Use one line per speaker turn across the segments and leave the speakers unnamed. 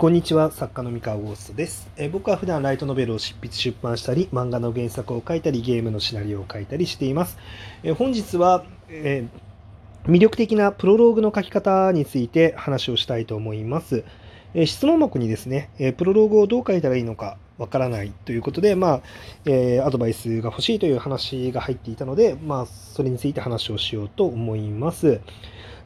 こんにちは、作家の三河ゴーストです、え僕は普段ライトノベルを執筆出版したり、漫画の原作を書いたり、ゲームのシナリオを書いたりしています。え本日は、え魅力的なプロローグの書き方について話をしたいと思います。え質問箱にですね、えプロローグをどう書いたらいいのかわからないということで、まあ、えーアドバイスが欲しいという話が入っていたので、まあ、それについて話をしようと思います。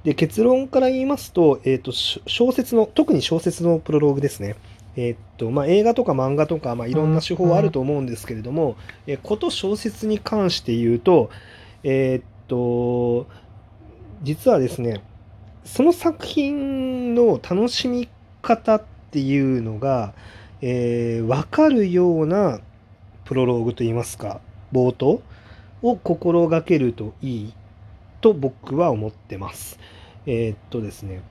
で結論から言いますと,、えー、と小説の特に小説のプロローグですね、えーっとまあ、映画とか漫画とか、まあ、いろんな手法はあると思うんですけれども、えこと小説に関して言うと,、えーっと実はですねその作品の楽しみ方っていうのが、えー分かるようなプロローグといいますか冒頭を心がけるといいと僕は思ってます。えーっとですね、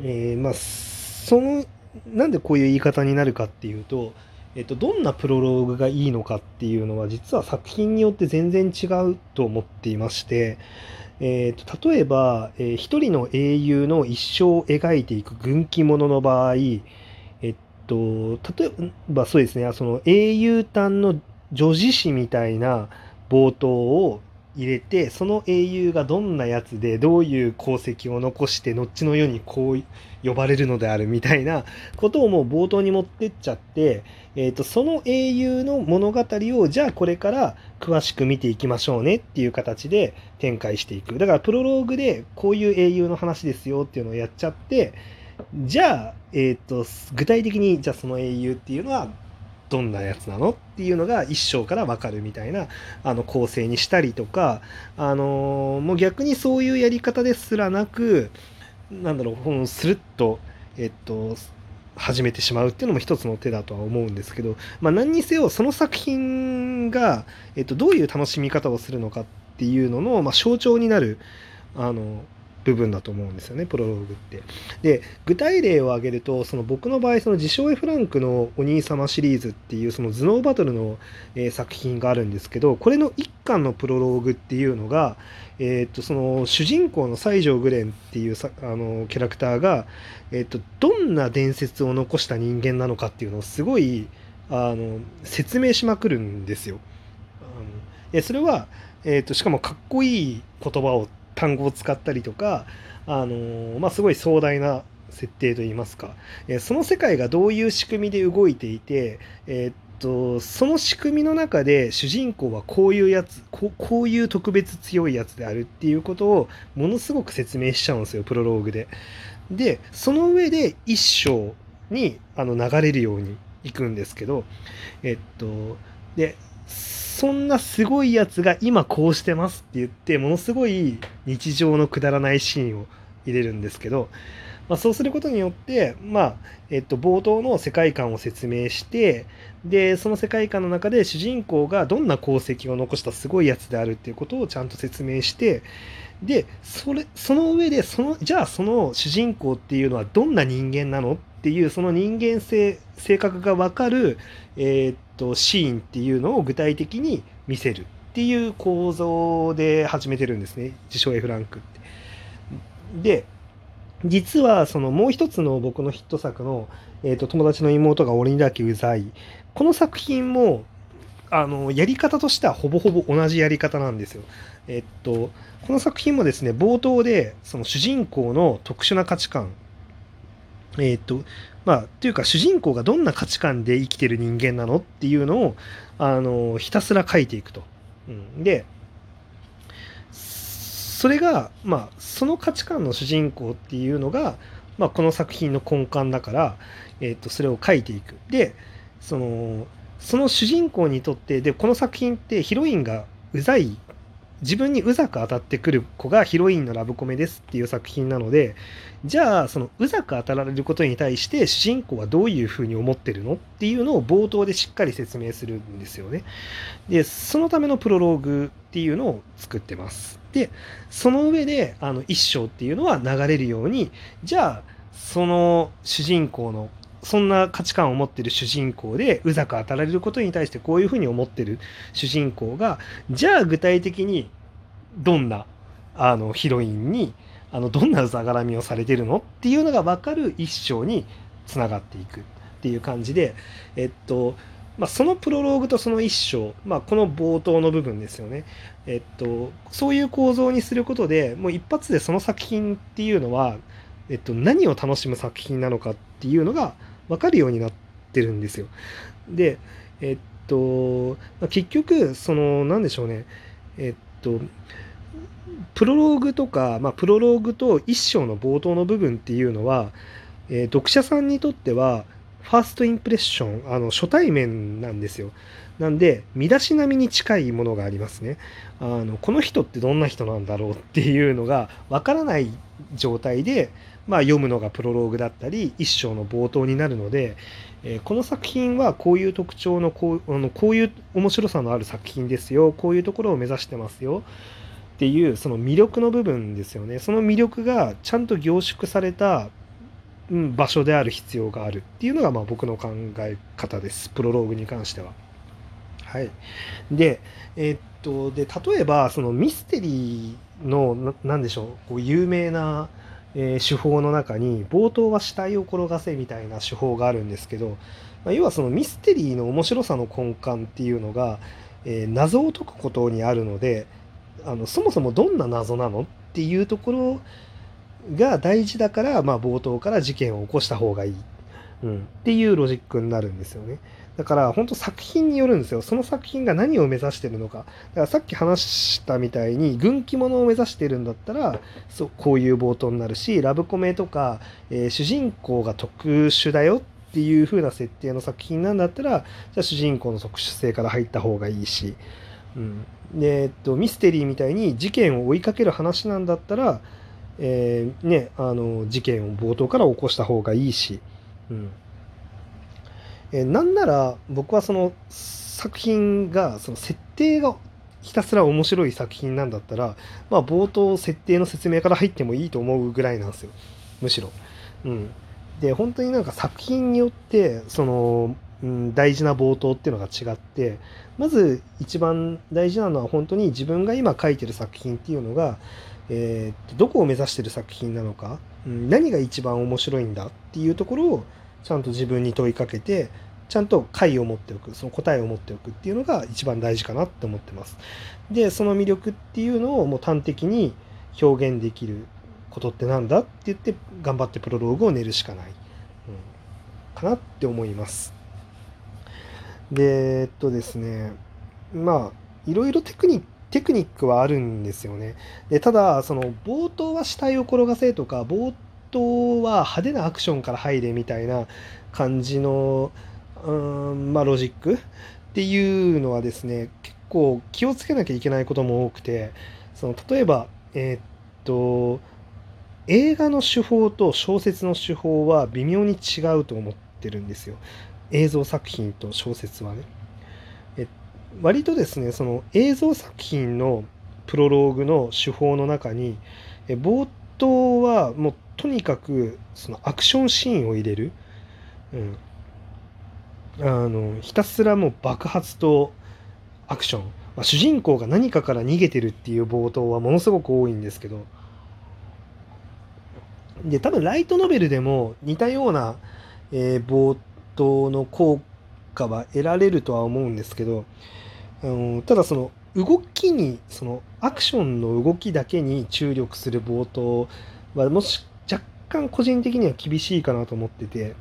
えーまあ、その、なんでこういう言い方になるかっていうと、えっと、どんなプロローグがいいのかっていうのは、実は作品によって全然違うと思っていまして、えーと、例えば、えー一人の英雄の一生を描いていく軍記物の場合、えっと、例えばそうですね、その英雄譚の女子誌みたいな冒頭を入れてその英雄がどんなやつでどういう功績を残して後の世にこう呼ばれるのであるみたいなことをもう冒頭に持ってっちゃって、えー、とその英雄の物語をじゃあこれから詳しく見ていきましょうねっていう形で展開していく。だからプロローグでこういう英雄の話ですよっていうのをやっちゃってじゃあ、えー、と具体的にじゃあその英雄っていうのはどんなやつなのっていうのが一章から分かるみたいなあの構成にしたりとか、あのーもう逆にそういうやり方ですらなくなんだろうこのスルッとえっと始めてしまうっていうのも一つの手だとは思うんですけど、まあ、何にせよその作品が、えっと、どういう楽しみ方をするのかっていうのの、まあ、象徴になるあの部分だと思うんですよねプロローグって。で具体例を挙げるとその僕の場合その自称 F ランクのお兄様シリーズっていうその頭脳バトルの、えー作品があるんですけどこれの一巻のプロローグっていうのが、えーっとその主人公の西条グレンっていうさあのキャラクターが、えーっとどんな伝説を残した人間なのかっていうのをすごいあの説明しまくるんですよ。あのでそれは、えーっとしかもかっこいい言葉を単語を使ったりとか、あのまあ、すごい壮大な設定といいますか、えーその世界がどういう仕組みで動いていて、えーっとその仕組みの中で主人公はこういうやつこうこういう特別強いやつであるっていうことをものすごく説明しちゃうんですよプロローグで。でその上で一章にあの流れるようにいくんですけどえっとでそんなすごいやつが今こうしてますって言ってものすごい日常のくだらないシーンを入れるんですけど、まあ、そうすることによって、まあえっと、冒頭の世界観を説明してでその世界観の中で主人公がどんな功績を残したすごいやつであるっていうことをちゃんと説明してでそれその上でそのじゃあその主人公っていうのはどんな人間なのっていうその人間性性格が分かる、えーっとシーンっていうのを具体的に見せるっていう構造で始めてるんですね自称 F ランクって。で実はそのもう一つの僕のヒット作の、えーっと友達の妹が俺にだけうざいこの作品もあのやり方としてはほぼほぼ同じやり方なんですよ。えっとこの作品もですね冒頭でその主人公の特殊な価値観えっとまあというか主人公がどんな価値観で生きてる人間なのっていうのをあのひたすら書いていくと。うん、でそれがまあその価値観の主人公っていうのが、まあ、この作品の根幹だから、えっとそれを書いていく。でそのその主人公にとってでこの作品ってヒロインがうざい自分にうざく当たってくる子がヒロインのラブコメですっていう作品なのでじゃあそのうざく当たられることに対して主人公はどういうふうに思ってるのっていうのを冒頭でしっかり説明するんですよね。でそのためのプロローグっていうのを作ってます。でその上であの一章っていうのは流れるようにじゃあその主人公のそんな価値観を持ってる主人公でうざく当たられることに対してこういうふうに思ってる主人公がじゃあ具体的にどんなあのヒロインにあのどんなうざがらみをされてるの？っていうのが分かる一章につながっていく。っていう感じで、えっとまあ、そのプロローグとその一章、まあ、この冒頭の部分ですよね、えっと、そういう構造にすることでもう一発でその作品っていうのは、えっと、何を楽しむ作品なのかっていうのが分かるようになってるんですよ。で、えっと、まあ、結局その何でしょうねえっとプロローグとか、まあ、プロローグと一章の冒頭の部分っていうのは、えー、読者さんにとってはファーストインプレッションあの初対面なんですよ。なんで見出し並みに近いものがありますね。あのこの人ってどんな人なんだろうっていうのがわからない状態で、まあ、読むのがプロローグだったり一章の冒頭になるので、えー、この作品はこういう特徴のこうあのこういう面白さのある作品ですよこういうところを目指してますよっていうその魅力の部分ですよね。その魅力がちゃんと凝縮された、うん、場所である必要がある。っていうのがまあ僕の考え方です。プロローグに関しては。はい、で,、えー、っとで例えばそのミステリーの何でしょう。こう有名な、え、手法の中に冒頭は死体を転がせみたいな手法があるんですけど、ま、要はそのミステリーの面白さの根幹っていうのが、え、謎を解くことにあるのであのそもそもどんな謎なのっていうところが大事だから、まあ、冒頭から事件を起こした方がいい、うん、っていうロジックになるんですよね。だから本当作品によるんですよ。その作品が何を目指してるのか。だからさっき話したみたいに軍記物を目指してるんだったらそうこういう冒頭になるしラブコメとか、えー、主人公が特殊だよっていう風な設定の作品なんだったらじゃあ主人公の特殊性から入った方がいいし。うんでえっと、ミステリーみたいに事件を追いかける話なんだったら、えー、ね、あの事件を冒頭から起こした方がいいし、うんえー、なんなら僕はその作品がその設定がひたすら面白い作品なんだったら、まあ、冒頭設定の説明から入ってもいいと思うぐらいなんですよむしろ。うん、で本当になんか作品によってそのうん、大事な冒頭っていうのが違ってまず一番大事なのは本当に自分が今書いてる作品っていうのが、えー、どこを目指してる作品なのか、うん、何が一番面白いんだっていうところをちゃんと自分に問いかけてちゃんと解を持っておくその答えを持っておくっていうのが一番大事かなって思ってます。でその魅力っていうのをもう端的に表現できることってなんだって言って頑張ってプロローグを練るしかない、うん、かなって思います。で、えっとですね、まあ、いろいろテクニック、テクニックはあるんですよね。で、ただ、その、冒頭は死体を転がせとか、冒頭は派手なアクションから入れみたいな感じの、うん、まあ、ロジックっていうのはですね、結構気をつけなきゃいけないことも多くて、その、例えば、えー、っと、映画の手法と小説の手法は微妙に違うと思ってるんですよ。映像作品と小説はね。え割とですねその映像作品のプロローグの手法の中に冒頭はもうとにかくそのアクションシーンを入れる、うん、あのひたすらもう爆発とアクション、まあ、主人公が何かから逃げてるっていう冒頭はものすごく多いんですけど。で多分ライトノベルでも似たような、えー、冒トの効果は得られるとは思うんですけど、あのただその動きにそのアクションの動きだけに注力する冒頭はもし干個人的には厳しいかなと思ってて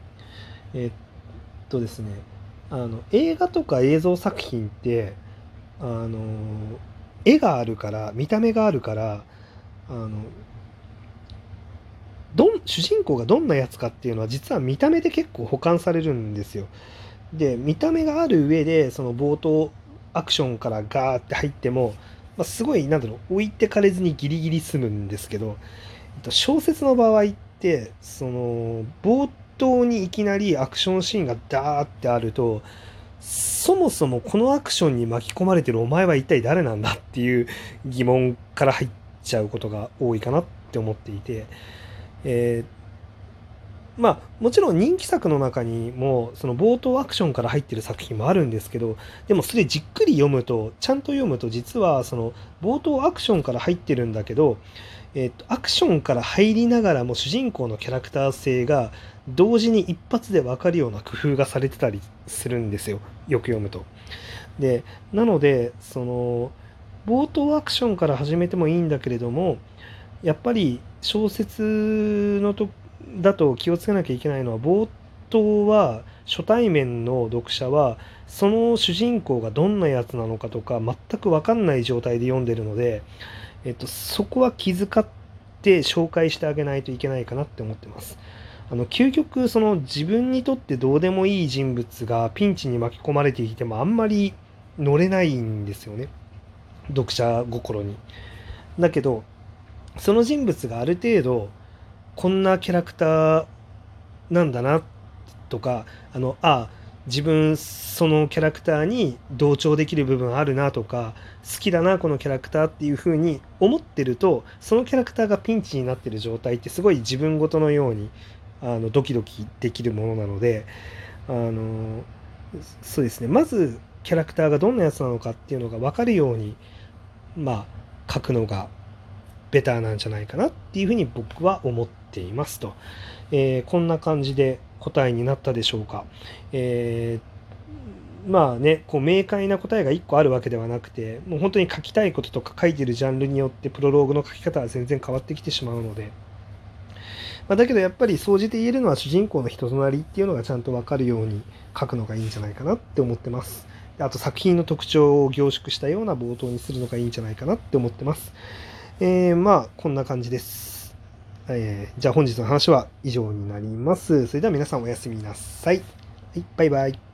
えっとですねあの映画とか映像作品ってあの絵があるから見た目があるからあのどん主人公がどんなやつかっていうのは実は見た目で結構保管されるんですよ。で見た目がある上でその冒頭アクションからガーって入っても、まあ、すごいなんだろう置いてかれずにギリギリ済むんですけど、えっと、小説の場合ってその冒頭にいきなりアクションシーンがダーってあるとそもそもこのアクションに巻き込まれてるお前は一体誰なんだっていう疑問から入っちゃうことが多いかなって思っていて。えー、まあもちろん人気作の中にもその冒頭アクションから入ってる作品もあるんですけどでもそれじっくり読むとちゃんと読むと実はその冒頭アクションから入ってるんだけど、えっと、アクションから入りながらも主人公のキャラクター性が同時に一発で分かるような工夫がされてたりするんですよよく読むと。でなのでその冒頭アクションから始めてもいいんだけれどもやっぱり小説のとだと気をつけなきゃいけないのは冒頭は初対面の読者はその主人公がどんなやつなのかとか全く分かんない状態で読んでるので、えっと、そこは気遣って紹介してあげないといけないかなって思ってます。あの究極その自分にとってどうでもいい人物がピンチに巻き込まれていてもあんまり乗れないんですよね読者心に。だけどその人物がある程度こんなキャラクターなんだなとかあのあ自分そのキャラクターに同調できる部分あるなとか好きだなこのキャラクターっていう風に思ってるとそのキャラクターがピンチになってる状態ってすごい自分ごとのようにあのドキドキできるものなのであのそうですね。まずキャラクターがどんなやつなのかっていうのが分かるようにまあ書くのがベターなんじゃないかなっていうふうに僕は思っていますと、えー、こんな感じで答えになったでしょうか、えー、まあねこう明快な答えが1個あるわけではなくてもう本当に書きたいこととか書いてるジャンルによってプロローグの書き方は全然変わってきてしまうので、まあ、だけどやっぱり総じて言えるのは主人公の人となりっていうのがちゃんと分かるように書くのがいいんじゃないかなって思ってます。あと作品の特徴を凝縮したような冒頭にするのがいいんじゃないかなって思ってます。えー、まあ、こんな感じです。えー、じゃあ本日の話は以上になります。それでは皆さんおやすみなさい。はい、バイバイ。